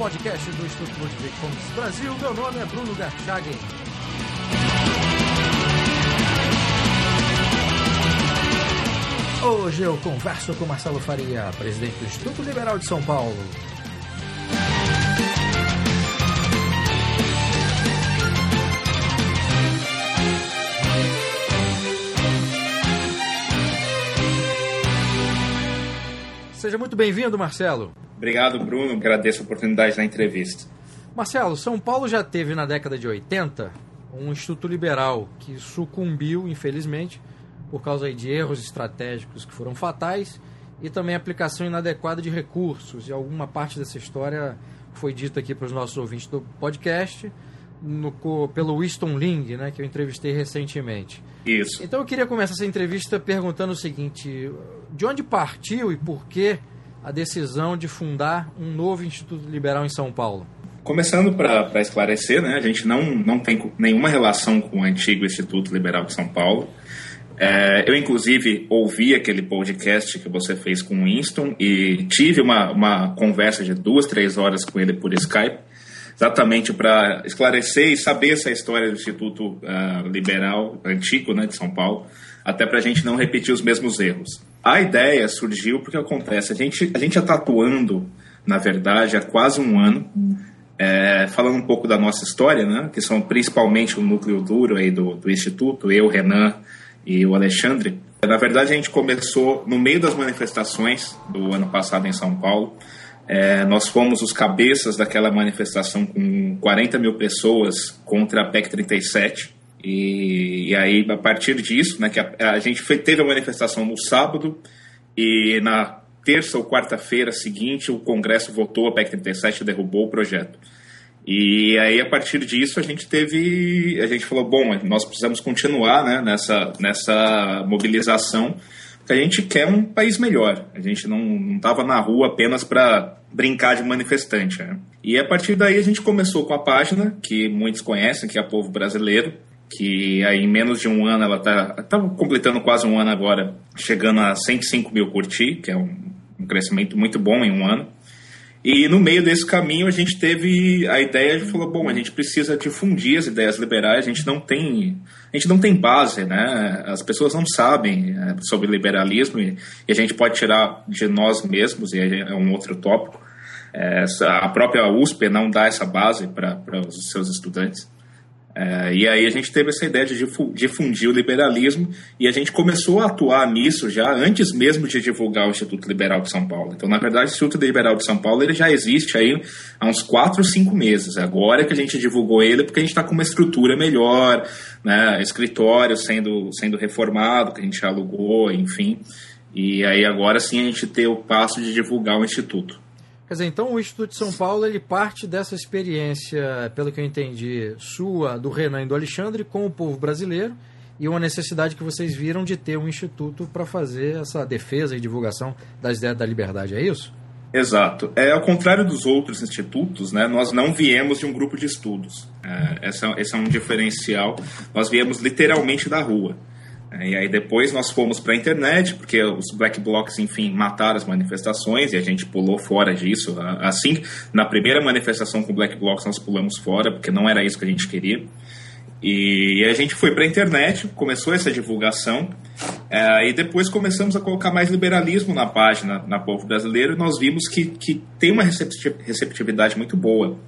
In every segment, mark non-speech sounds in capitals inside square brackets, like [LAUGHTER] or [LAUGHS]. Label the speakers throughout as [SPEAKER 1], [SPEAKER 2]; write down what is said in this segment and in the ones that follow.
[SPEAKER 1] podcast do Instituto Ludwig Fomes Brasil. Meu nome é Bruno Garchagen. Hoje eu converso com Marcelo Faria, presidente do Instituto Liberal de São Paulo. Seja muito bem-vindo, Marcelo.
[SPEAKER 2] Obrigado, Bruno. Agradeço a oportunidade da entrevista.
[SPEAKER 1] Marcelo, São Paulo já teve na década de 80 um instituto liberal que sucumbiu, infelizmente, por causa de erros estratégicos que foram fatais e também aplicação inadequada de recursos. E alguma parte dessa história foi dita aqui para os nossos ouvintes do podcast no, pelo Winston Ling, né, que eu entrevistei recentemente.
[SPEAKER 2] Isso.
[SPEAKER 1] Então eu queria começar essa entrevista perguntando o seguinte: de onde partiu e por que a decisão de fundar um novo Instituto Liberal em São Paulo?
[SPEAKER 2] Começando para esclarecer, né, a gente não, não tem nenhuma relação com o antigo Instituto Liberal de São Paulo. É, eu, inclusive, ouvi aquele podcast que você fez com o Winston e tive uma, uma conversa de duas, três horas com ele por Skype, exatamente para esclarecer e saber essa história do Instituto uh, Liberal Antigo né, de São Paulo, até para a gente não repetir os mesmos erros. A ideia surgiu porque acontece, a gente, a gente já está atuando, na verdade, há quase um ano, é, falando um pouco da nossa história, né, que são principalmente o núcleo duro aí do, do Instituto, eu, Renan e o Alexandre. Na verdade, a gente começou no meio das manifestações do ano passado em São Paulo. É, nós fomos os cabeças daquela manifestação com 40 mil pessoas contra a PEC 37. E, e aí, a partir disso, né, que a, a gente foi, teve a manifestação no sábado e na terça ou quarta-feira seguinte o Congresso votou a PEC 37 e derrubou o projeto. E aí, a partir disso, a gente teve. A gente falou: bom, nós precisamos continuar né, nessa, nessa mobilização, porque a gente quer um país melhor. A gente não estava na rua apenas para brincar de manifestante. Né? E a partir daí, a gente começou com a página, que muitos conhecem, que é Povo Brasileiro, que aí em menos de um ano, ela está tá completando quase um ano agora, chegando a 105 mil curtir, que é um, um crescimento muito bom em um ano. E no meio desse caminho a gente teve a ideia de falar, bom, a gente precisa difundir as ideias liberais, a gente não tem, a gente não tem base, né? As pessoas não sabem é, sobre liberalismo e, a gente pode tirar de nós mesmos, e é um outro tópico. É, a própria USP não dá essa base para os seus estudantes. É, e aí a gente teve essa ideia de difundir o liberalismo e a gente começou a atuar nisso já antes mesmo de divulgar o Instituto Liberal de São Paulo. Então, na verdade, o Instituto Liberal de São Paulo ele já existe aí há uns 4, 5 meses. Agora que a gente divulgou ele porque a gente está com uma estrutura melhor, né, escritório sendo, sendo reformado, que a gente alugou, enfim. E aí agora sim a gente tem o passo de divulgar o Instituto.
[SPEAKER 1] Quer dizer, então o Instituto de São Paulo ele parte dessa experiência, pelo que eu entendi, sua, do Renan e do Alexandre, com o povo brasileiro e uma necessidade que vocês viram de ter um instituto para fazer essa defesa e divulgação das ideias da liberdade, é isso?
[SPEAKER 2] Exato. É ao contrário dos outros institutos, né? Nós não viemos de um grupo de estudos. É, esse, é, esse é um diferencial. Nós viemos literalmente da rua. É, e aí depois nós fomos para a internet, porque os black blocs, enfim, mataram as manifestações e a gente pulou fora disso. Assim, na primeira manifestação com black blocs nós pulamos fora, porque não era isso que a gente queria. E a gente foi para a internet, começou essa divulgação, é, e depois começamos a colocar mais liberalismo na página, na Povo Brasileiro, e nós vimos que, que tem uma receptividade muito boa.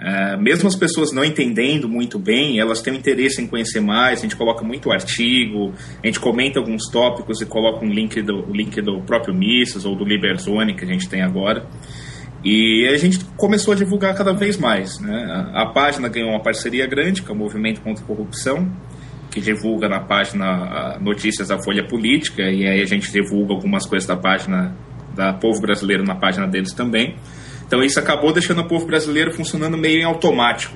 [SPEAKER 2] É, mesmo as pessoas não entendendo muito bem, elas têm um interesse em conhecer mais. A gente coloca muito artigo, a gente comenta alguns tópicos e coloca um link do, link do próprio Mises ou do Liberzone que a gente tem agora. E a gente começou a divulgar cada vez mais. Né? A, a página ganhou uma parceria grande com é o Movimento contra a Corrupção, que divulga na página notícias da Folha Política, e aí a gente divulga algumas coisas da página da Povo Brasileiro na página deles também. Então isso acabou deixando o povo brasileiro funcionando meio em automático.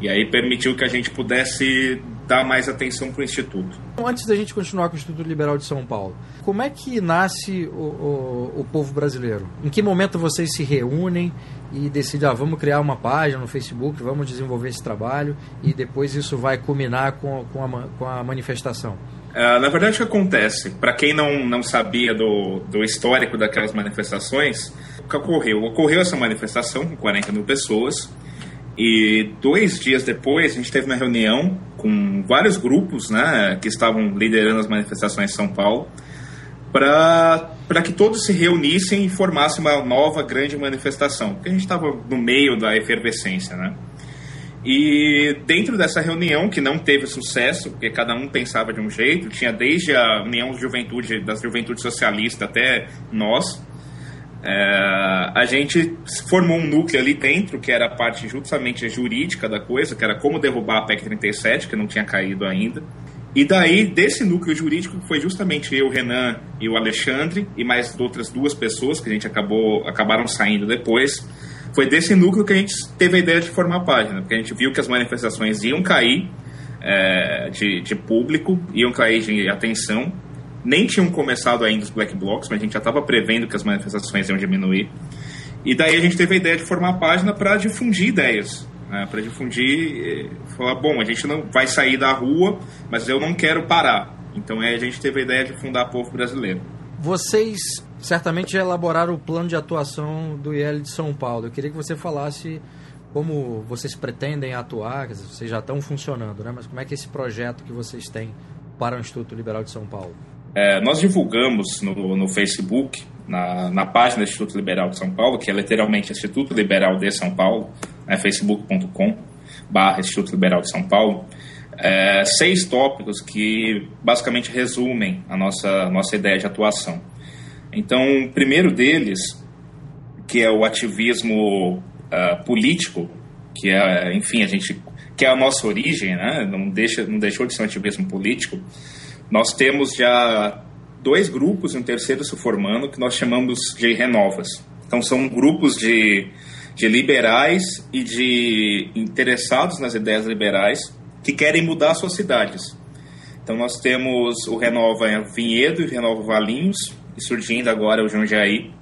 [SPEAKER 2] E aí permitiu que a gente pudesse dar mais atenção para o Instituto.
[SPEAKER 1] Antes da gente continuar com o Instituto Liberal de São Paulo, como é que nasce o, o, o povo brasileiro? Em que momento vocês se reúnem e decidem, ah, vamos criar uma página no Facebook, vamos desenvolver esse trabalho e depois isso vai culminar com, com, a, com a manifestação?
[SPEAKER 2] Uh, na verdade, o que acontece? Para quem não, não sabia do, do histórico daquelas manifestações, que ocorreu? Ocorreu essa manifestação com 40 mil pessoas e dois dias depois a gente teve uma reunião com vários grupos né, que estavam liderando as manifestações em São Paulo para que todos se reunissem e formassem uma nova grande manifestação, porque a gente estava no meio da efervescência, né? E dentro dessa reunião, que não teve sucesso, porque cada um pensava de um jeito, tinha desde a União de Juventude, das Juventudes Socialistas até nós, é, a gente formou um núcleo ali dentro, que era a parte justamente jurídica da coisa, que era como derrubar a PEC 37, que não tinha caído ainda. E daí, desse núcleo jurídico, foi justamente eu, Renan e o Alexandre, e mais outras duas pessoas que a gente acabou acabaram saindo depois. Foi desse núcleo que a gente teve a ideia de formar a página, porque a gente viu que as manifestações iam cair é, de, de público, iam cair de atenção. Nem tinham começado ainda os black blocs, mas a gente já estava prevendo que as manifestações iam diminuir. E daí a gente teve a ideia de formar a página para difundir ideias, né, para difundir, falar, bom, a gente não vai sair da rua, mas eu não quero parar. Então aí a gente teve a ideia de fundar Povo Brasileiro.
[SPEAKER 1] Vocês certamente elaboraram o plano de atuação do IEL de São Paulo. Eu queria que você falasse como vocês pretendem atuar, vocês já estão funcionando, né? mas como é que é esse projeto que vocês têm para o Instituto Liberal de São Paulo?
[SPEAKER 2] É, nós divulgamos no, no Facebook, na, na, página do Instituto Liberal de São Paulo, que é literalmente Instituto Liberal de São Paulo, né, facebook.com barra Instituto Liberal de São Paulo, é, seis tópicos que basicamente resumem a nossa, nossa ideia de atuação. Então, o primeiro deles, que é o ativismo uh, político, que é, enfim, a gente que é a nossa origem, né? não, deixa, não deixou de ser um ativismo político, nós temos já dois grupos e um terceiro se formando que nós chamamos de renovas. Então são grupos de, de liberais e de interessados nas ideias liberais que querem mudar suas cidades. Então nós temos o Renova Vinhedo e o Renova Valinhos, e surgindo agora o Jundiaí,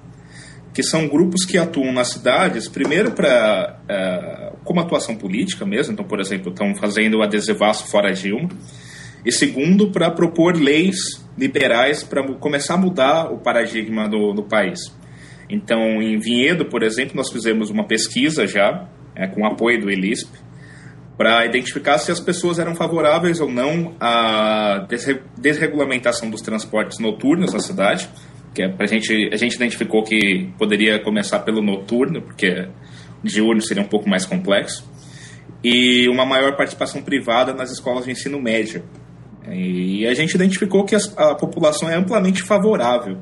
[SPEAKER 2] que são grupos que atuam nas cidades, primeiro para uh, é, como atuação política mesmo, então, por exemplo, estão fazendo o adesivaço fora Dilma, e segundo, para propor leis liberais para começar a mudar o paradigma do, do, país. Então, em Vinhedo, por exemplo, nós fizemos uma pesquisa já, é, com apoio do ELISP, para identificar se as pessoas eram favoráveis ou não à desregulamentação dos transportes noturnos na cidade, que é pra gente, a gente identificou que poderia começar pelo noturno, porque diurno seria um pouco mais complexo, e uma maior participação privada nas escolas de ensino médio, e a gente identificou que a população é amplamente favorável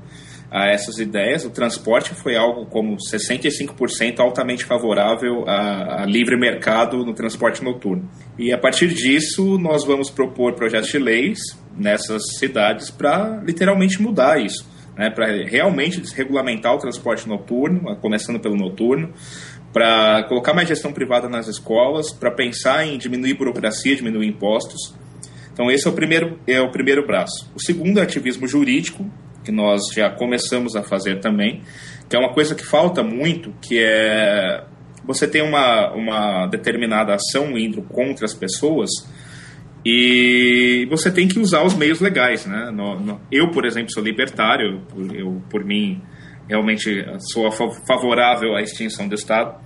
[SPEAKER 2] a essas ideias. O transporte foi algo como 65% altamente favorável a, a, livre mercado no transporte noturno. E a partir disso, nós vamos propor projetos de leis nessas cidades para literalmente mudar isso. Né, para realmente desregulamentar o transporte noturno, começando pelo noturno, para colocar mais gestão privada nas escolas, para pensar em diminuir burocracia, diminuir impostos, então esse é o primeiro é o primeiro braço. O segundo é ativismo jurídico, que nós já começamos a fazer também, que é uma coisa que falta muito, que é você tem uma, uma determinada ação indo contra as pessoas e você tem que usar os meios legais, né? No, no, eu, por exemplo, sou libertário, eu, por mim, realmente sou favorável à extinção do Estado,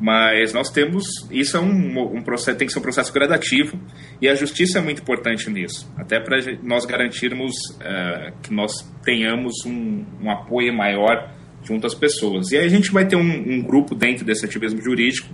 [SPEAKER 2] mas nós temos, isso é um, um processo, tem que ser um processo gradativo e a justiça é muito importante nisso, até para nós garantirmos uh, que nós tenhamos um, um, apoio maior junto às pessoas. E aí a gente vai ter um, um, grupo dentro desse ativismo jurídico,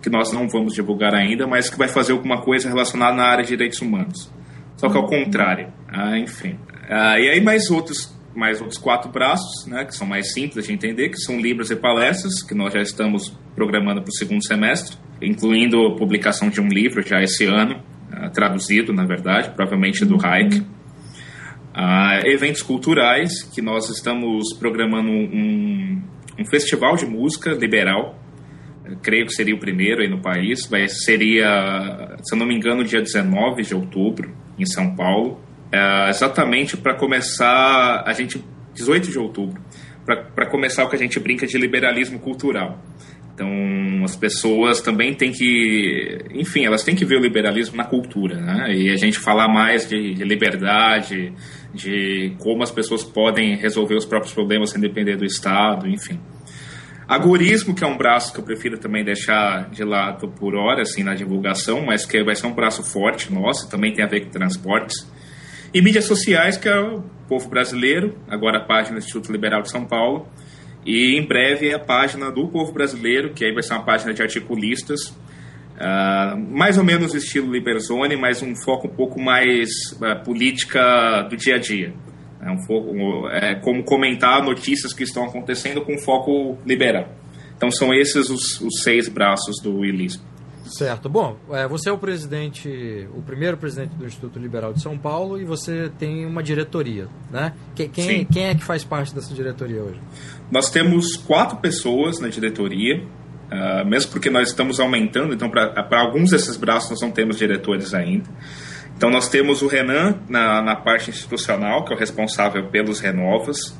[SPEAKER 2] que nós não vamos divulgar ainda, mas que vai fazer alguma coisa relacionada na área de direitos humanos. Só que ao contrário, ah, enfim. Ah, e aí mais outros mais outros quatro braços, né, que são mais simples de entender, que são livros e palestras, que nós já estamos programando para o segundo semestre, incluindo a publicação de um livro já esse ano, uh, traduzido, na verdade, provavelmente do Hayek. Uh, eventos culturais, que nós estamos programando um, um festival de música liberal, creio que seria o primeiro aí no país, seria, se eu não me engano, dia 19 de outubro, em São Paulo, é, exatamente para começar a gente 18 de outubro para começar o que a gente brinca de liberalismo cultural. Então, as pessoas também têm que, enfim, elas têm que ver o liberalismo na cultura, né? E a gente falar mais de, de liberdade, de como as pessoas podem resolver os próprios problemas sem depender do Estado, enfim. Agorismo, que é um braço que eu prefiro também deixar de lado por hora, assim, na divulgação, mas que vai ser um braço forte nosso, também tem a ver com transportes. E mídias sociais, que é o povo brasileiro, agora a página do Instituto Liberal de São Paulo. E em breve é a página do povo brasileiro, que aí vai ser uma página de articulistas, uh, mais ou menos estilo Liberzone, mas um foco um pouco mais uh, política do dia a dia. É, um foco, é como comentar notícias que estão acontecendo com foco liberal. Então são esses os, os seis braços do ilismo.
[SPEAKER 1] Certo. Bom, é, você é o presidente, o primeiro presidente do Instituto Liberal de São Paulo e você tem uma diretoria, né? Quem, quem, quem é que faz parte dessa diretoria hoje?
[SPEAKER 2] Nós temos quatro pessoas na diretoria, uh, mesmo porque nós estamos aumentando, então para alguns desses braços nós não temos diretores ainda. Então nós temos o Renan na, na parte institucional, que é o responsável pelos Renovas.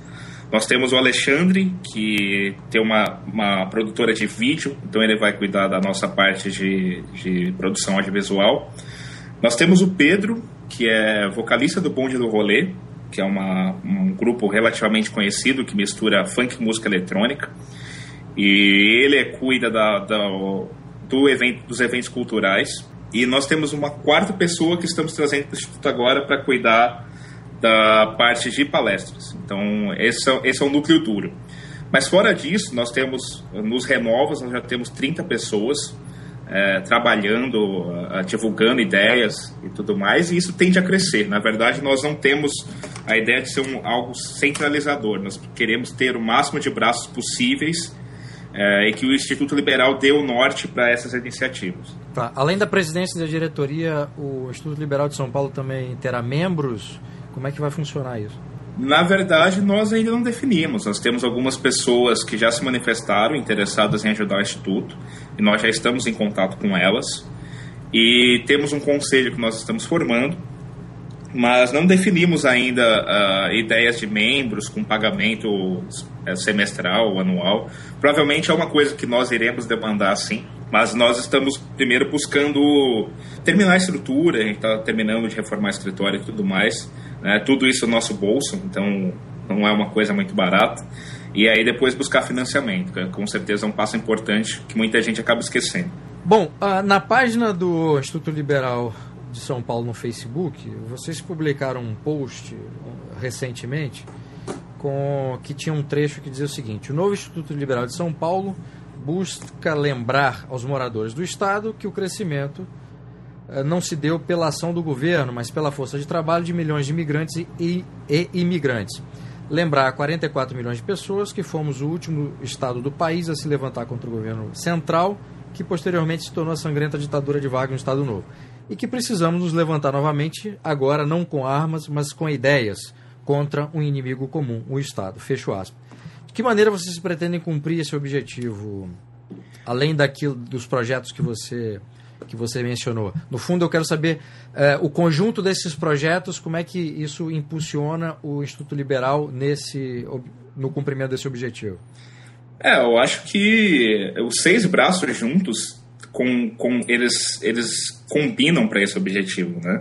[SPEAKER 2] Nós temos o Alexandre, que tem uma, uma produtora de vídeo, então ele vai cuidar da nossa parte de, de produção audiovisual. Nós temos o Pedro, que é vocalista do Bonde do Rolê, que é uma, um grupo relativamente conhecido que mistura funk e música eletrônica. E ele cuida da, da, do evento, dos eventos culturais. E nós temos uma quarta pessoa que estamos trazendo para o Instituto agora para cuidar da parte de palestras. Então, esse é, esse é o núcleo duro. Mas fora disso, nós temos, nos Renovas, nós já temos 30 pessoas é, trabalhando, uh, divulgando ideias e tudo mais, e isso tende a crescer. Na verdade, nós não temos a ideia de ser um, algo centralizador, nós queremos ter o máximo de braços possíveis é, e que o Instituto Liberal dê o norte para essas iniciativas.
[SPEAKER 1] Tá. Além da presidência da diretoria, o Instituto Liberal de São Paulo também terá membros? Como é que vai funcionar isso?
[SPEAKER 2] Na verdade, nós ainda não definimos. Nós temos algumas pessoas que já se manifestaram interessadas em ajudar o Instituto e nós já estamos em contato com elas. E temos um conselho que nós estamos formando mas não definimos ainda uh, ideias de membros com pagamento uh, semestral ou anual. Provavelmente é uma coisa que nós iremos demandar sim, mas nós estamos primeiro buscando terminar a estrutura, a gente está terminando de reformar o escritório e tudo mais. Né? Tudo isso no nosso bolso, então não é uma coisa muito barata. E aí depois buscar financiamento, que é com certeza é um passo importante que muita gente acaba esquecendo.
[SPEAKER 1] Bom, uh, na página do Instituto Liberal de São Paulo no Facebook, vocês publicaram um post recentemente com que tinha um trecho que dizia o seguinte: o novo Instituto Liberal de São Paulo busca lembrar aos moradores do estado que o crescimento eh, não se deu pela ação do governo, mas pela força de trabalho de milhões de imigrantes e, e, imigrantes. Lembrar a 44 milhões de pessoas que fomos o último estado do país a se levantar contra o governo central, que posteriormente se tornou a sangrenta ditadura de Wagner no Estado Novo e que precisamos nos levantar novamente, agora não com armas, mas com ideias, contra um inimigo comum, o Estado. Fecho aspas. De que maneira vocês pretendem cumprir esse objetivo, além daquilo dos projetos que você que você mencionou? No fundo, eu quero saber eh, o conjunto desses projetos, como é que isso impulsiona o Instituto Liberal nesse no cumprimento desse objetivo.
[SPEAKER 2] É, eu acho que os seis braços juntos com, com eles, eles combinam para esse objetivo, né?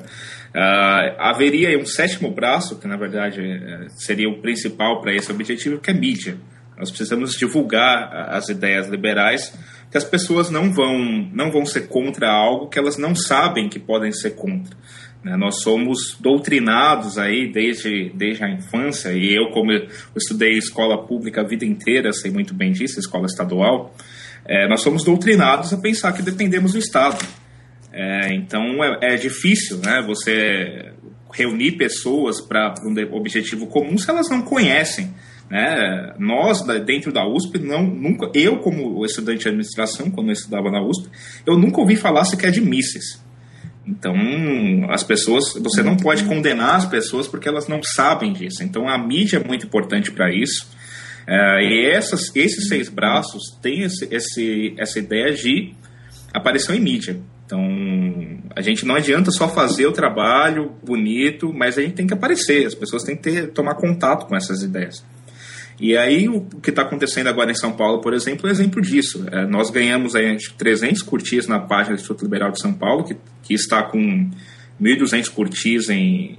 [SPEAKER 2] Uh, haveria um sétimo braço, que na verdade é, seria o principal para esse objetivo, que é mídia. Nós precisamos divulgar as ideias liberais, que as pessoas não vão, não vão ser contra algo que elas não sabem que podem ser contra. Né? Nós somos doutrinados aí desde, desde a infância, e eu, como eu estudei escola pública a vida inteira, sei muito bem disso, escola estadual, é, nós somos doutrinados a pensar que dependemos do Estado. É, então é, é, difícil né, você reunir pessoas para um objetivo comum se elas não conhecem. Né? Nós, dentro da USP, não, nunca, eu, como estudante de administração, quando eu estudava na USP, eu nunca ouvi falar sequer de mísseis. Então, as pessoas, você não pode condenar as pessoas porque elas não sabem disso. Então, a mídia é muito importante para isso. É, e essas, esses seis braços têm esse, esse, essa ideia de aparição em mídia. Então, a gente não adianta só fazer o trabalho bonito, mas a gente tem que aparecer, as pessoas têm que ter, tomar contato com essas ideias. E aí, o que está acontecendo agora em São Paulo, por exemplo, é exemplo disso. É, nós ganhamos aí, 300 curtis na página do Instituto Liberal de São Paulo, que, que está com 1.200 curtis em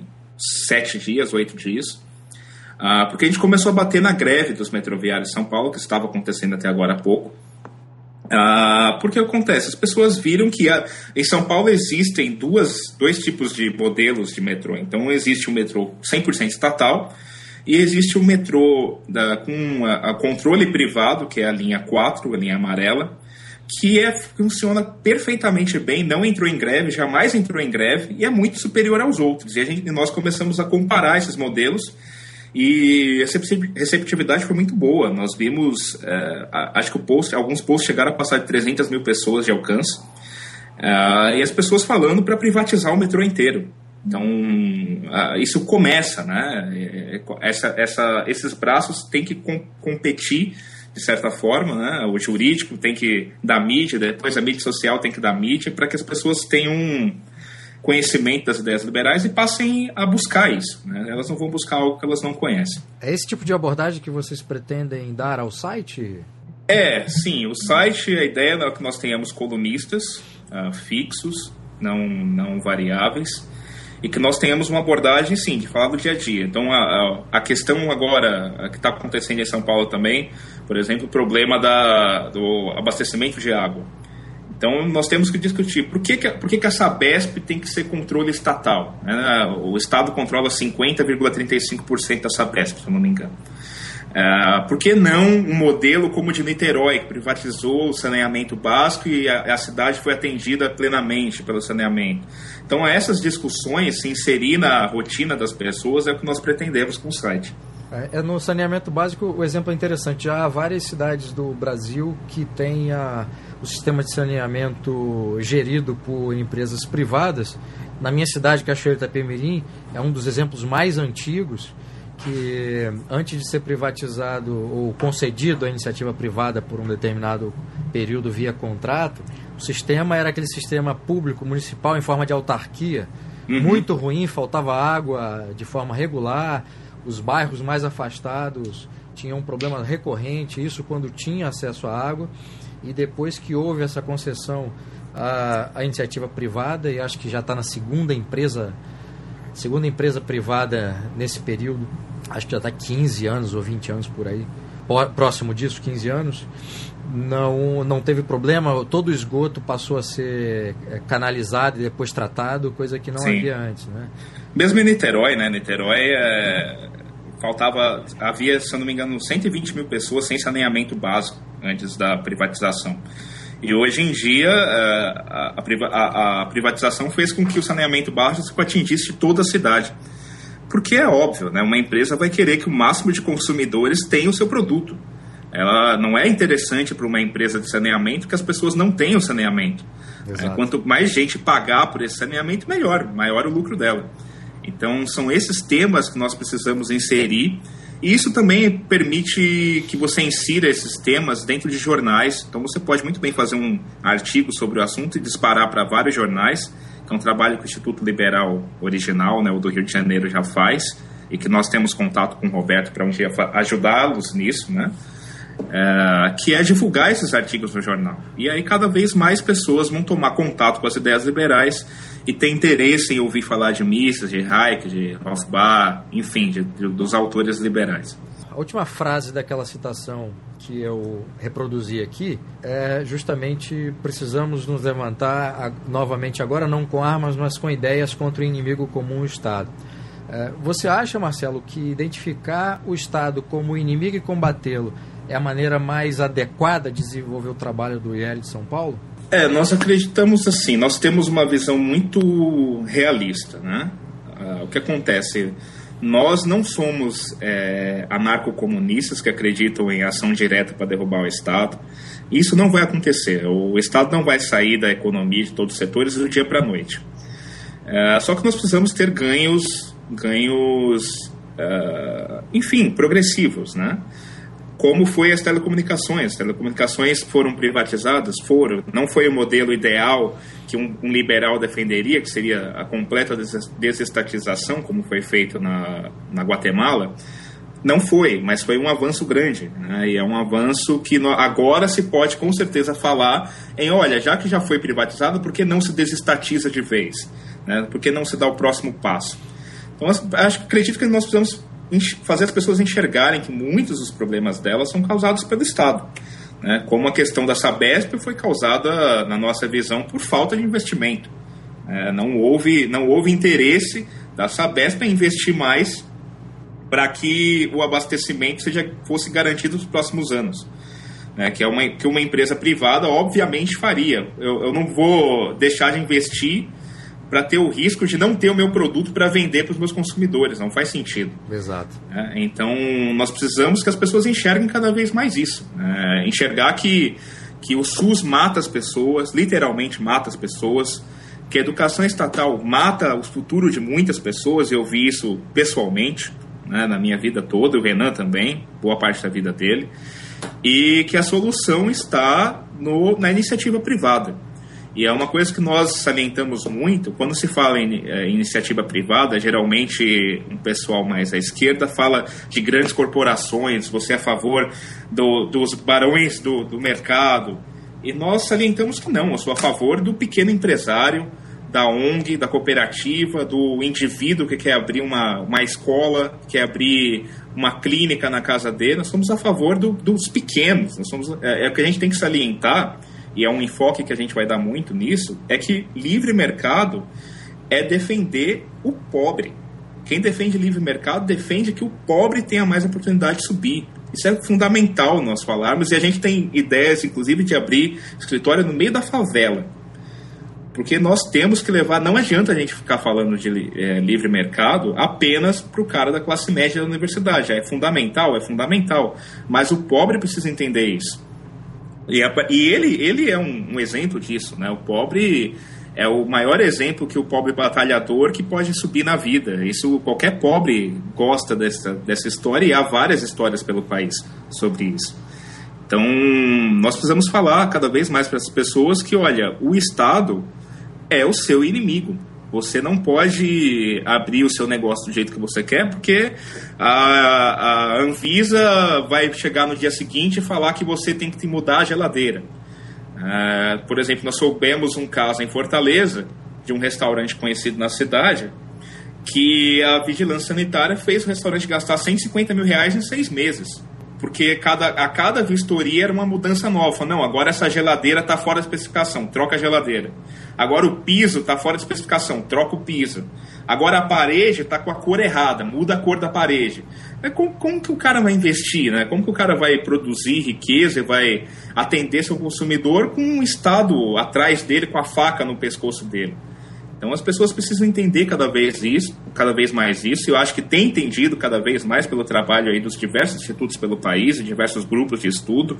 [SPEAKER 2] 7 dias, 8 dias. Ah, porque a gente começou a bater na greve dos metroviários de São Paulo, que estava acontecendo até agora há pouco. Ah, porque acontece, as pessoas viram que a, em São Paulo existem duas, dois tipos de modelos de metrô. Então, existe o metrô 100% estatal e existe o metrô da, com a, a controle privado, que é a linha 4, a linha amarela, que é, funciona perfeitamente bem, não entrou em greve, jamais entrou em greve e é muito superior aos outros. E a gente, nós começamos a comparar esses modelos e a receptividade foi muito boa. Nós vimos, é, acho que post, alguns posts chegaram a passar de 300 mil pessoas de alcance é, e as pessoas falando para privatizar o metrô inteiro. Então, isso começa, né? É, essa, essa, esses braços têm que com, competir de certa forma, né? O jurídico tem que dar mídia, depois a mídia social tem que dar mídia para que as pessoas tenham conhecimento das ideias liberais e passem a buscar isso. Né? Elas não vão buscar algo que elas não conhecem.
[SPEAKER 1] É esse tipo de abordagem que vocês pretendem dar ao site?
[SPEAKER 2] É, sim. O site, a ideia é que nós tenhamos colunistas uh, fixos, não, não variáveis, e que nós tenhamos uma abordagem, sim, de falar do dia a dia. Então, a, a questão agora, a que está acontecendo em São Paulo também, por exemplo, o problema da, do abastecimento de água. Então, nós temos que discutir por que, que, por que, que a Sabesp tem que ser controle estatal. Né? O Estado controla 50,35% da Sabesp, se eu não me engano. Uh, por que não um modelo como o de Niterói, que privatizou o saneamento básico e a, a, cidade foi atendida plenamente pelo saneamento? Então, essas discussões, se inserir na rotina das pessoas, é o que nós pretendemos com o site.
[SPEAKER 1] É, é no saneamento básico, o exemplo é interessante. Já há várias cidades do Brasil que têm a, o sistema de saneamento gerido por empresas privadas. Na minha cidade, Cachoeiro Itapemirim, é um dos exemplos mais antigos que antes de ser privatizado ou concedido à iniciativa privada por um determinado período via contrato, o sistema era aquele sistema público municipal em forma de autarquia, uhum. muito ruim, faltava água de forma regular, os bairros mais afastados tinham um problema recorrente, isso quando tinha acesso à água, e depois que houve essa concessão à, à iniciativa privada, e acho que já está na segunda empresa segunda empresa privada nesse período, acho que já está 15 anos ou 20 anos por aí, próximo disso, 15 anos, não, não teve problema, todo o esgoto passou a ser é, canalizado e depois tratado, coisa que não Sim. havia antes, né?
[SPEAKER 2] Mesmo em Niterói, né? Niterói é, faltava, havia, se eu não me engano, 120 mil pessoas sem saneamento básico antes da privatização. E hoje em dia, é, a, a, a, privatização fez com que o saneamento básico atingisse toda a cidade. Porque é óbvio, né? uma empresa vai querer que o máximo de consumidores tenham o seu produto. Ela não é interessante para uma empresa de saneamento que as pessoas não tenham saneamento. É, quanto mais gente pagar por esse saneamento, melhor, maior o lucro dela. Então, são esses temas que nós precisamos inserir e isso também permite que você insira esses temas dentro de jornais. Então você pode muito bem fazer um artigo sobre o assunto e disparar para vários jornais, que é um trabalho que o Instituto Liberal Original, né, o do Rio de Janeiro, já faz, e que nós temos contato com o Roberto para um dia ajudá-los nisso, né? É, que é divulgar esses artigos no jornal. E aí cada vez mais pessoas vão tomar contato com as ideias liberais e ter interesse em ouvir falar de Mises, de Hayek, de Hofbauer, enfim, de, de, dos autores liberais.
[SPEAKER 1] A última frase daquela citação que eu reproduzi aqui é justamente precisamos nos levantar novamente agora não com armas, mas com ideias contra o inimigo comum o Estado. É, você acha, Marcelo, que identificar o Estado como inimigo e combatê-lo é a maneira mais adequada de desenvolver o trabalho do IEL de São Paulo?
[SPEAKER 2] É, nós acreditamos assim, nós temos uma visão muito realista, né? Ah, o que acontece? Nós não somos é, anarcocomunistas que acreditam em ação direta para derrubar o Estado. Isso não vai acontecer. O Estado não vai sair da economia de todos os setores do dia para a noite. É, só que nós precisamos ter ganhos, ganhos, é, enfim, progressivos, né? Como foi as telecomunicações. As telecomunicações foram privatizadas? Foram. Não foi o modelo ideal que um, um liberal defenderia, que seria a completa desestatização, como foi feito na, na Guatemala. Não foi, mas foi um avanço grande. Né? E é um avanço que agora se pode com certeza falar em: olha, já que já foi privatizado, por que não se desestatiza de vez? Né? Por que não se dá o próximo passo? Então, acho, acredito que nós precisamos fazer as pessoas enxergarem que muitos dos problemas delas são causados pelo Estado. Né? Como a questão da Sabesp foi causada, na nossa visão, por falta de investimento. É, não, houve, não houve interesse da Sabesp em investir mais para que o abastecimento seja, fosse garantido nos próximos anos. Né, que é uma, que uma empresa privada, obviamente, faria. Eu, eu não vou deixar de investir para ter o risco de não ter o meu produto para vender para os meus consumidores. Não faz sentido.
[SPEAKER 1] Exato.
[SPEAKER 2] É, então, nós precisamos que as pessoas enxerguem cada vez mais isso. É, enxergar que, que o SUS mata as pessoas, literalmente mata as pessoas, que a educação estatal mata o futuro de muitas pessoas, eu vi isso pessoalmente né, na minha vida toda, o Renan também, boa parte da vida dele, e que a solução está no, na iniciativa privada. E é uma coisa que nós salientamos muito, quando se fala em é, iniciativa privada, geralmente um pessoal mais à esquerda fala de grandes corporações, você é a favor do, dos barões do, do mercado. E nós salientamos que não, eu sou a favor do pequeno empresário, da ONG, da cooperativa, do indivíduo que quer abrir uma, uma escola, quer abrir uma clínica na casa dele. Nós somos a favor do, dos pequenos. Nós somos, é, é o que a gente tem que salientar e é um enfoque que a gente vai dar muito nisso, é que livre mercado é defender o pobre. Quem defende livre mercado defende que o pobre tenha mais oportunidade de subir. Isso é fundamental nós falarmos e a gente tem ideias, inclusive, de abrir escritório no meio da favela. Porque nós temos que levar, não adianta a gente ficar falando de é, livre mercado apenas para o cara da classe média da universidade. É fundamental, é fundamental. Mas o pobre precisa entender isso. E, a, e ele, ele é um, um, exemplo disso, né? O pobre é o maior exemplo que o pobre batalhador que pode subir na vida. Isso qualquer pobre gosta dessa, dessa história e há várias histórias pelo país sobre isso. Então, nós precisamos falar cada vez mais para as pessoas que, olha, o Estado é o seu inimigo. Você não pode abrir o seu negócio do jeito que você quer, porque a, a Anvisa vai chegar no dia seguinte e falar que você tem que mudar a geladeira. Uh, por exemplo, nós soubemos um caso em Fortaleza, de um restaurante conhecido na cidade, que a vigilância sanitária fez o restaurante gastar 150 mil reais em seis meses. Porque cada, a cada vistoria era uma mudança nova. Não, agora essa geladeira está fora da especificação, troca a geladeira. Agora o piso está fora de especificação, troca o piso. Agora a parede está com a cor errada, muda a cor da parede. É como, como, que o cara vai investir, né? Como que o cara vai produzir riqueza e vai atender seu consumidor com um Estado atrás dele, com a faca no pescoço dele? Então as pessoas precisam entender cada vez isso, cada vez mais isso. Eu acho que tem entendido cada vez mais pelo trabalho aí dos diversos institutos pelo país e diversos grupos de estudo.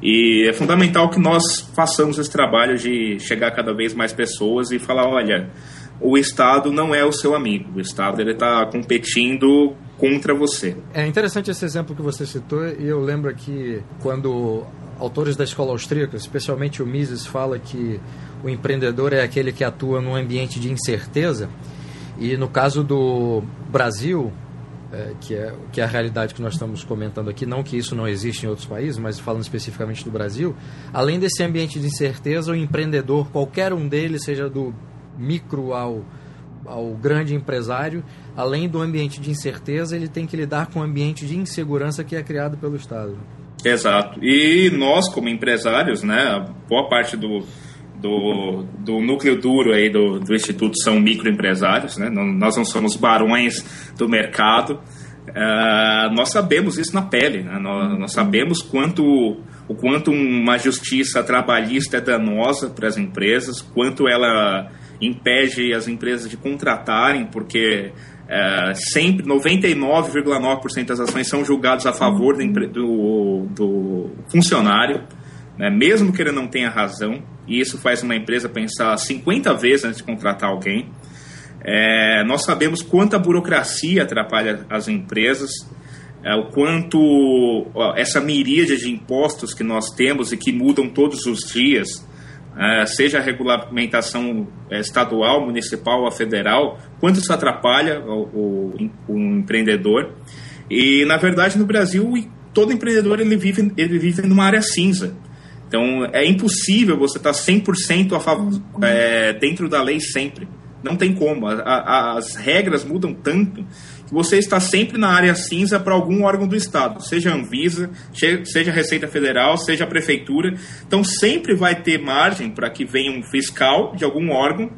[SPEAKER 2] E é fundamental que nós façamos esse trabalho de chegar a cada vez mais pessoas e falar, olha, o Estado não é o seu amigo, o Estado ele está competindo contra você.
[SPEAKER 1] É interessante esse exemplo que você citou e eu lembro que quando autores da escola austríaca, especialmente o Mises, fala que o empreendedor é aquele que atua num ambiente de incerteza e no caso do Brasil é, que, é, que é a realidade que nós estamos comentando aqui, não que isso não existe em outros países, mas falando especificamente do Brasil, além desse ambiente de incerteza, o empreendedor, qualquer um deles, seja do micro ao, ao grande empresário, além do ambiente de incerteza, ele tem que lidar com o ambiente de insegurança que é criado pelo Estado.
[SPEAKER 2] Exato. E nós, como empresários, né, boa parte do, do, do núcleo duro aí do, do Instituto são microempresários, né? Não, nós não somos barões do mercado. Uh, nós sabemos isso na pele, né? nós, nós, sabemos quanto, o quanto uma justiça trabalhista é danosa para as empresas, quanto ela impede as empresas de contratarem, porque uh, sempre 99,9% das ações são julgadas a favor do, do, do funcionário né? mesmo que ele não tenha razão, e isso faz uma empresa pensar 50 vezes antes de contratar alguém. É, nós sabemos quanta burocracia atrapalha as empresas, é, o quanto ó, essa miríade de impostos que nós temos e que mudam todos os dias, é, seja a regulamentação é, estadual, municipal ou federal, quanto isso atrapalha o, o, o empreendedor. E, na verdade, no Brasil, todo empreendedor ele vive, ele vive numa área cinza. Então, é impossível você estar 100% a favor, é, dentro da lei sempre. Não tem como. A, a, as regras mudam tanto você está sempre na área cinza para algum órgão do Estado, seja a Anvisa, seja a Receita Federal, seja a Prefeitura. Então sempre vai ter margem para que venha um fiscal de algum órgão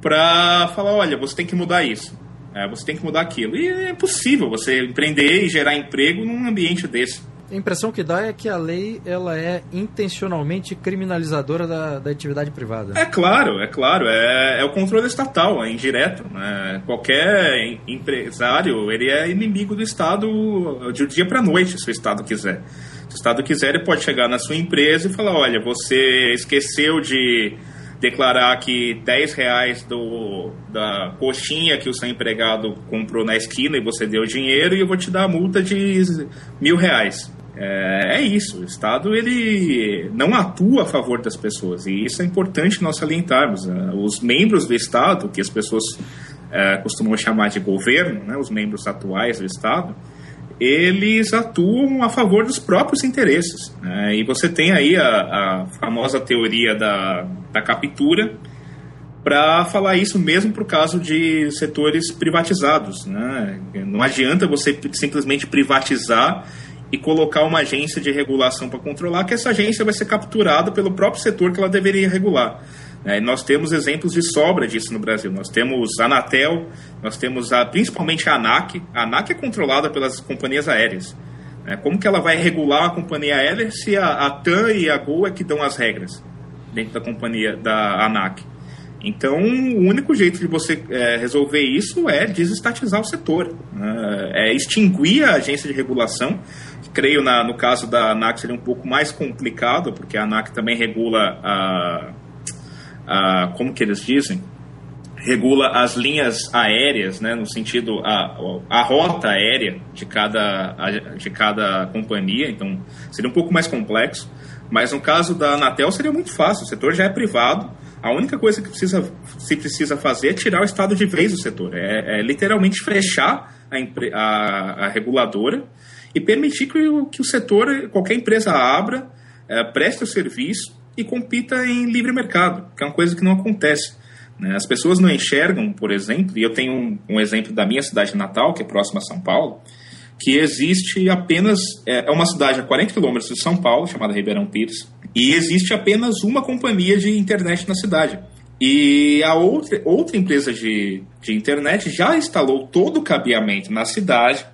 [SPEAKER 2] para falar: olha, você tem que mudar isso, é, você tem que mudar aquilo. E é possível você empreender e gerar emprego num ambiente desse.
[SPEAKER 1] A impressão que dá é que a lei ela é intencionalmente criminalizadora da, da atividade privada.
[SPEAKER 2] É claro, é claro. É, é o controle estatal, é indireto. Né? Qualquer empresário ele é inimigo do Estado de dia para noite, se o Estado quiser. Se o Estado quiser, ele pode chegar na sua empresa e falar: olha, você esqueceu de declarar que 10 reais do, da coxinha que o seu empregado comprou na esquina e você deu dinheiro e eu vou te dar a multa de mil reais. É, é, isso, o Estado ele não atua a favor das pessoas e isso é importante nós salientarmos. Né? Os membros do Estado, que as pessoas é, costumam chamar de governo, né, os membros atuais do Estado, eles atuam a favor dos próprios interesses. Né? E você tem aí a, a famosa teoria da, da captura para falar isso mesmo para o caso de setores privatizados. Né? Não adianta você simplesmente privatizar e colocar uma agência de regulação para controlar, que essa agência vai ser capturada pelo próprio setor que ela deveria regular. É, nós temos exemplos de sobra disso no Brasil. Nós temos a Anatel, nós temos a, principalmente a ANAC. A ANAC é controlada pelas companhias aéreas. É, como que ela vai regular a companhia aérea se a, a TAM e a Gol é que dão as regras dentro da companhia da ANAC? Então, o único jeito de você é, resolver isso é desestatizar o setor, né? é extinguir a agência de regulação creio na, no caso da ANAC seria um pouco mais complicado, porque a ANAC também regula a, a como que eles dizem? Regula as linhas aéreas, né, no sentido a, a rota aérea de cada, de cada companhia, então seria um pouco mais complexo. Mas no caso da Anatel seria muito fácil, o setor já é privado, a única coisa que precisa, se precisa fazer é tirar o estado de vez do setor, é, é literalmente fechar a, a, a reguladora e permitir que o, que o setor, qualquer empresa abra, é, preste o serviço e compita em livre mercado, que é uma coisa que não acontece. Né? As pessoas não enxergam, por exemplo, e eu tenho um, um, exemplo da minha cidade natal, que é próxima a São Paulo, que existe apenas. É, é uma cidade a 40 quilômetros de São Paulo, chamada Ribeirão Pires, e existe apenas uma companhia de internet na cidade. E a outra, outra empresa de, de internet já instalou todo o cabeamento na cidade,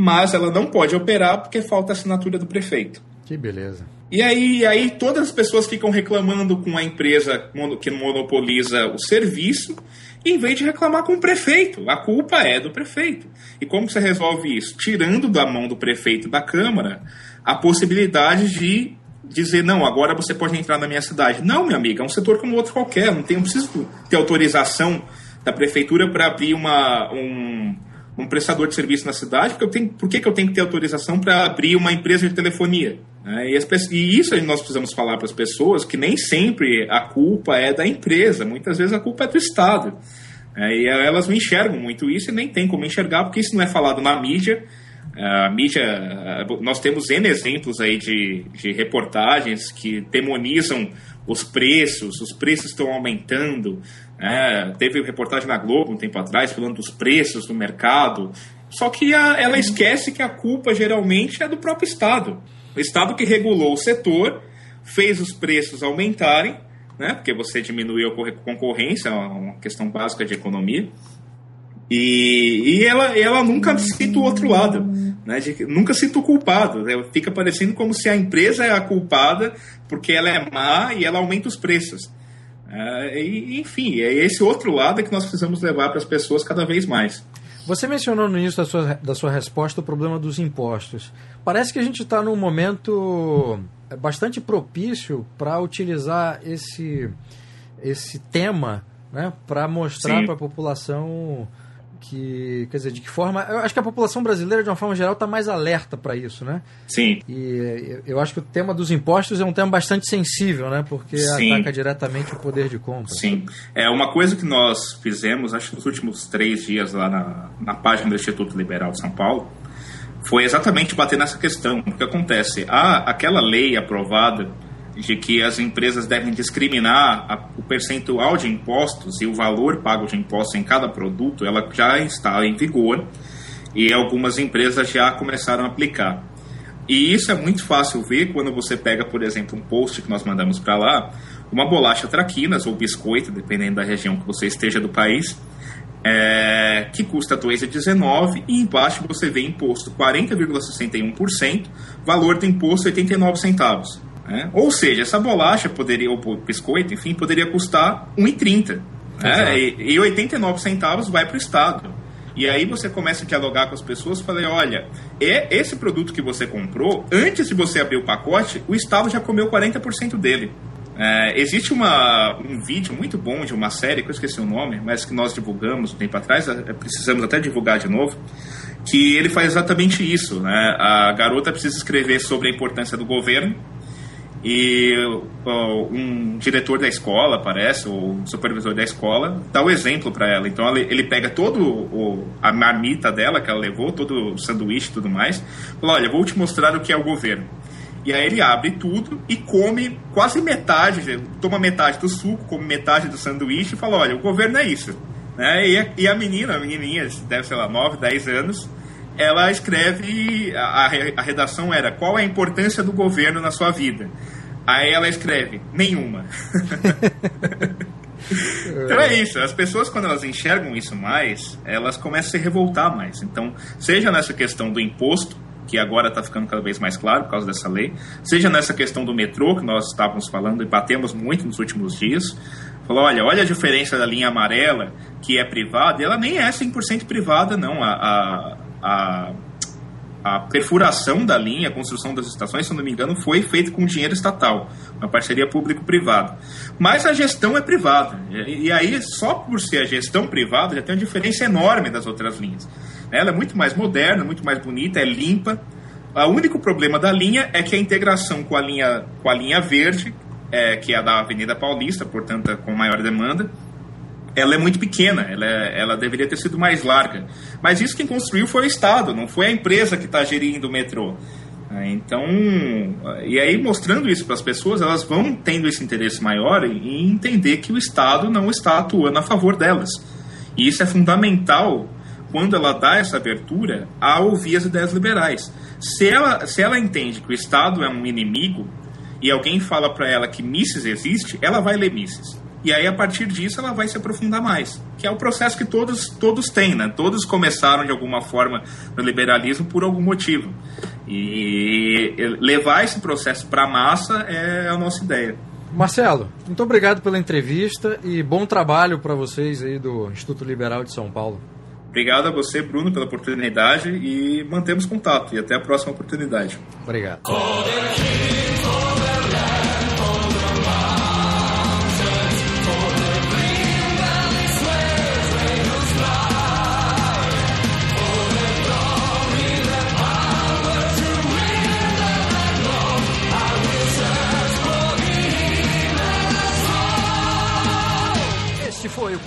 [SPEAKER 2] mas ela não pode operar porque falta a assinatura do prefeito.
[SPEAKER 1] Que beleza.
[SPEAKER 2] E aí, aí todas as pessoas ficam reclamando com a empresa que monopoliza o serviço, em vez de reclamar com o prefeito. A culpa é do prefeito. E como você resolve isso? Tirando da mão do prefeito da Câmara a possibilidade de dizer, não, agora você pode entrar na minha cidade. Não, minha amiga, é um setor como outro qualquer. Não, tem, não preciso ter autorização da prefeitura para abrir uma, um, um prestador de serviço na cidade, porque eu tenho, por que, que eu tenho que ter autorização para abrir uma empresa de telefonia? É, e, as, e, isso nós precisamos falar para as pessoas que nem sempre a culpa é da empresa, muitas vezes a culpa é do Estado. É, e elas não enxergam muito isso e nem tem como enxergar, porque isso não é falado na mídia. A mídia, nós temos N exemplos aí de, de reportagens que demonizam os preços, os preços estão aumentando, é, teve reportagem na Globo um tempo atrás falando dos preços do mercado. Só que a, ela esquece que a culpa geralmente é do próprio Estado. O Estado que regulou o setor, fez os preços aumentarem, né, porque você diminuiu a concorrência, é uma questão básica de economia. E, e ela, ela nunca cita o outro lado, né, de, nunca cita o culpado. Né, fica parecendo como se a empresa é a culpada porque ela é má e ela aumenta os preços. É, e, enfim, é esse outro lado que nós precisamos levar para as pessoas cada vez mais.
[SPEAKER 1] Você mencionou no início da sua, da sua resposta o problema dos impostos. Parece que a gente está num momento bastante propício para utilizar esse, esse tema né, para mostrar para a população que, quer dizer, de que forma. Eu acho que a população brasileira, de uma forma geral, está mais alerta para isso, né?
[SPEAKER 2] Sim.
[SPEAKER 1] E eu acho que o tema dos impostos é um tema bastante sensível, né? Porque Sim. ataca diretamente o poder de compra.
[SPEAKER 2] Sim. É uma coisa que nós fizemos, acho que nos últimos três dias lá na, na página do Instituto Liberal de São Paulo, foi exatamente bater nessa questão. O que acontece? Há aquela lei aprovada de que as empresas devem discriminar a, o percentual de impostos e o valor pago de impostos em cada produto, ela já está em vigor. e algumas empresas já começaram a aplicar. E isso é muito fácil ver quando você pega, por exemplo, um post que nós mandamos para lá, uma bolacha traquinas ou biscoito, dependendo da região que você esteja do país, é, que custa 2,19 e embaixo você vê imposto 40,61%, valor do imposto 89 centavos. Né? Ou seja, essa bolacha poderia, ou biscoito, enfim, poderia custar 1,30. Né? E, e 89 centavos vai para o Estado. E aí você começa a dialogar com as pessoas e fala, olha, é esse produto que você comprou, antes de você abrir o pacote, o Estado já comeu 40% dele. É, existe uma, um vídeo muito bom de uma série, que eu esqueci o nome, mas que nós divulgamos um tempo atrás, é, precisamos até divulgar de novo, que ele faz exatamente isso. Né? A garota precisa escrever sobre a importância do governo, e um diretor da escola, parece, ou um supervisor da escola, dá o exemplo para ela. Então ele pega todo o, a marmita dela que ela levou, todo o sanduíche e tudo mais, fala: Olha, vou te mostrar o que é o governo. E aí ele abre tudo e come quase metade, toma metade do suco, come metade do sanduíche e fala: Olha, o governo é isso. Né? E a menina, a menininha, deve ser lá 9, 10 anos, ela escreve, a, a redação era qual é a importância do governo na sua vida. Aí ela escreve, nenhuma. [LAUGHS] então é isso, as pessoas quando elas enxergam isso mais, elas começam a se revoltar mais. Então, seja nessa questão do imposto, que agora está ficando cada vez mais claro por causa dessa lei, seja nessa questão do metrô, que nós estávamos falando e batemos muito nos últimos dias, falou, olha, olha a diferença da linha amarela, que é privada, e ela nem é 100% privada, não, a, a a, a perfuração da linha, a construção das estações, se não me engano, foi feita com dinheiro estatal, uma parceria público-privada. Mas a gestão é privada. E, aí, só por ser a gestão privada, já tem uma diferença enorme das outras linhas. Ela é muito mais moderna, muito mais bonita, é limpa. O único problema da linha é que a integração com a linha, com a linha verde, é, que é a da Avenida Paulista, portanto, com maior demanda, ela é muito pequena, ela, é, ela deveria ter sido mais larga. Mas isso quem construiu foi o Estado, não foi a empresa que está gerindo o metrô. É, então, e aí mostrando isso para as pessoas, elas vão tendo esse interesse maior em entender que o Estado não está atuando a favor delas. E isso é fundamental quando ela dá essa abertura a ouvir as ideias liberais. Se ela, se ela entende que o Estado é um inimigo e alguém fala para ela que Mises existe, ela vai ler Mises. E aí, a partir disso, ela vai se aprofundar mais. Que é o processo que todos, todos têm, né? Todos começaram, de alguma forma, no liberalismo por algum motivo. E levar esse processo para a massa é a nossa ideia.
[SPEAKER 1] Marcelo, muito obrigado pela entrevista e bom trabalho para vocês aí do Instituto Liberal de São Paulo.
[SPEAKER 2] Obrigado a você, Bruno, pela oportunidade e mantemos contato. E até a próxima oportunidade.
[SPEAKER 1] Obrigado.